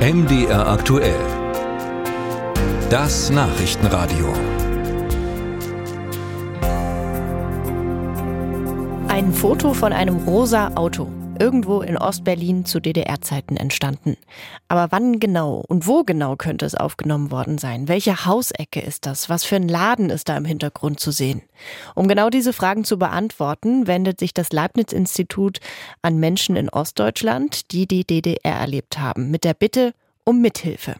MDR aktuell. Das Nachrichtenradio. Ein Foto von einem rosa Auto irgendwo in Ostberlin zu DDR-Zeiten entstanden. Aber wann genau und wo genau könnte es aufgenommen worden sein? Welche Hausecke ist das? Was für ein Laden ist da im Hintergrund zu sehen? Um genau diese Fragen zu beantworten, wendet sich das Leibniz-Institut an Menschen in Ostdeutschland, die die DDR erlebt haben, mit der Bitte um Mithilfe.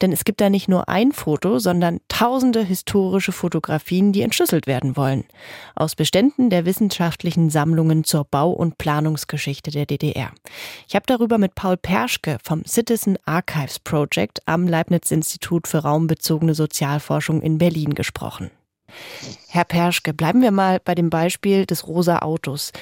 Denn es gibt da nicht nur ein Foto, sondern tausende historische Fotografien, die entschlüsselt werden wollen. Aus Beständen der wissenschaftlichen Sammlungen zur Bau- und Planungsgeschichte der DDR. Ich habe darüber mit Paul Perschke vom Citizen Archives Project am Leibniz-Institut für raumbezogene Sozialforschung in Berlin gesprochen. Herr Perschke, bleiben wir mal bei dem Beispiel des rosa Autos.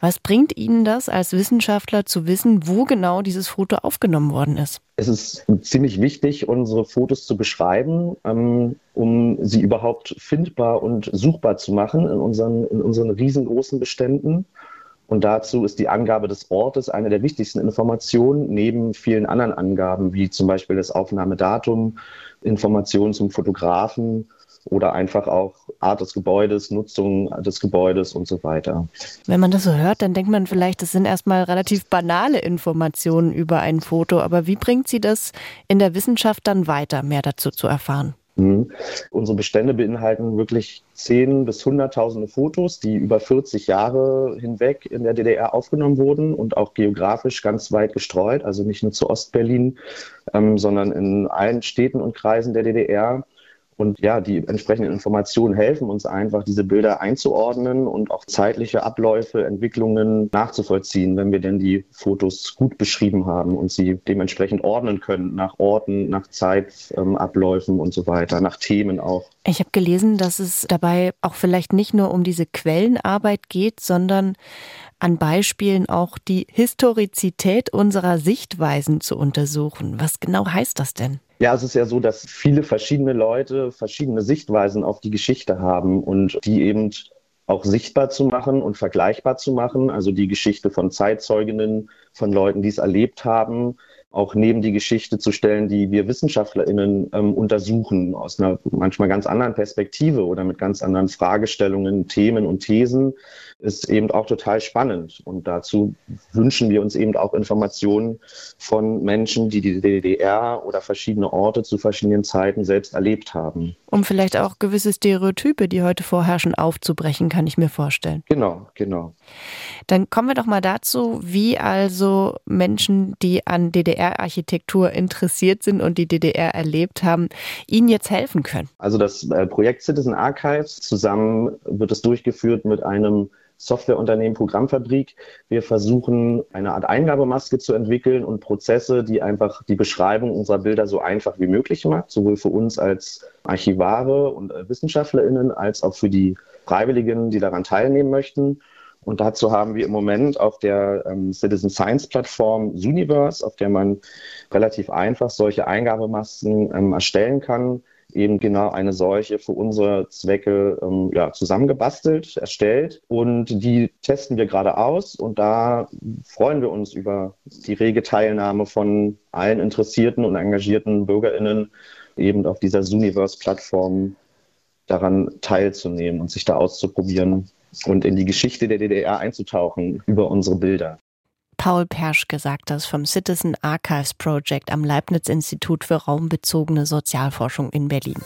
Was bringt Ihnen das als Wissenschaftler zu wissen, wo genau dieses Foto aufgenommen worden ist? Es ist ziemlich wichtig, unsere Fotos zu beschreiben, ähm, um sie überhaupt findbar und suchbar zu machen in unseren, in unseren riesengroßen Beständen. Und dazu ist die Angabe des Ortes eine der wichtigsten Informationen, neben vielen anderen Angaben, wie zum Beispiel das Aufnahmedatum, Informationen zum Fotografen oder einfach auch Art des Gebäudes, Nutzung des Gebäudes und so weiter. Wenn man das so hört, dann denkt man vielleicht, das sind erstmal relativ banale Informationen über ein Foto, aber wie bringt sie das in der Wissenschaft dann weiter, mehr dazu zu erfahren? Mhm. Unsere Bestände beinhalten wirklich zehn bis hunderttausende Fotos, die über 40 Jahre hinweg in der DDR aufgenommen wurden und auch geografisch ganz weit gestreut, also nicht nur zu Ostberlin, ähm, sondern in allen Städten und Kreisen der DDR. Und ja, die entsprechenden Informationen helfen uns einfach, diese Bilder einzuordnen und auch zeitliche Abläufe, Entwicklungen nachzuvollziehen, wenn wir denn die Fotos gut beschrieben haben und sie dementsprechend ordnen können nach Orten, nach Zeitabläufen und so weiter, nach Themen auch. Ich habe gelesen, dass es dabei auch vielleicht nicht nur um diese Quellenarbeit geht, sondern an Beispielen auch die Historizität unserer Sichtweisen zu untersuchen. Was genau heißt das denn? Ja, es ist ja so, dass viele verschiedene Leute verschiedene Sichtweisen auf die Geschichte haben und die eben auch sichtbar zu machen und vergleichbar zu machen. Also die Geschichte von Zeitzeuginnen, von Leuten, die es erlebt haben, auch neben die Geschichte zu stellen, die wir WissenschaftlerInnen ähm, untersuchen, aus einer manchmal ganz anderen Perspektive oder mit ganz anderen Fragestellungen, Themen und Thesen, ist eben auch total spannend. Und dazu wünschen wir uns eben auch Informationen von Menschen, die die DDR oder verschiedene Orte zu verschiedenen Zeiten selbst erlebt haben. Um vielleicht auch gewisse Stereotype, die heute vorherrschen, aufzubrechen, kann ich mir vorstellen. Genau, genau. Dann kommen wir doch mal dazu, wie also Menschen, die an DDR-Architektur interessiert sind und die DDR erlebt haben, Ihnen jetzt helfen können. Also das äh, Projekt Citizen Archives zusammen wird es durchgeführt mit einem Softwareunternehmen Programmfabrik. Wir versuchen eine Art Eingabemaske zu entwickeln und Prozesse, die einfach die Beschreibung unserer Bilder so einfach wie möglich macht, sowohl für uns als Archivare und äh, WissenschaftlerInnen als auch für die Freiwilligen, die daran teilnehmen möchten. Und dazu haben wir im Moment auf der ähm, Citizen Science Plattform Universe, auf der man relativ einfach solche Eingabemasken ähm, erstellen kann, eben genau eine solche für unsere Zwecke ähm, ja, zusammengebastelt, erstellt. Und die testen wir gerade aus. Und da freuen wir uns über die rege Teilnahme von allen interessierten und engagierten BürgerInnen eben auf dieser Universe-Plattform daran teilzunehmen und sich da auszuprobieren und in die Geschichte der DDR einzutauchen über unsere Bilder. Paul Persch gesagt das vom Citizen Archives Project am Leibniz Institut für raumbezogene Sozialforschung in Berlin.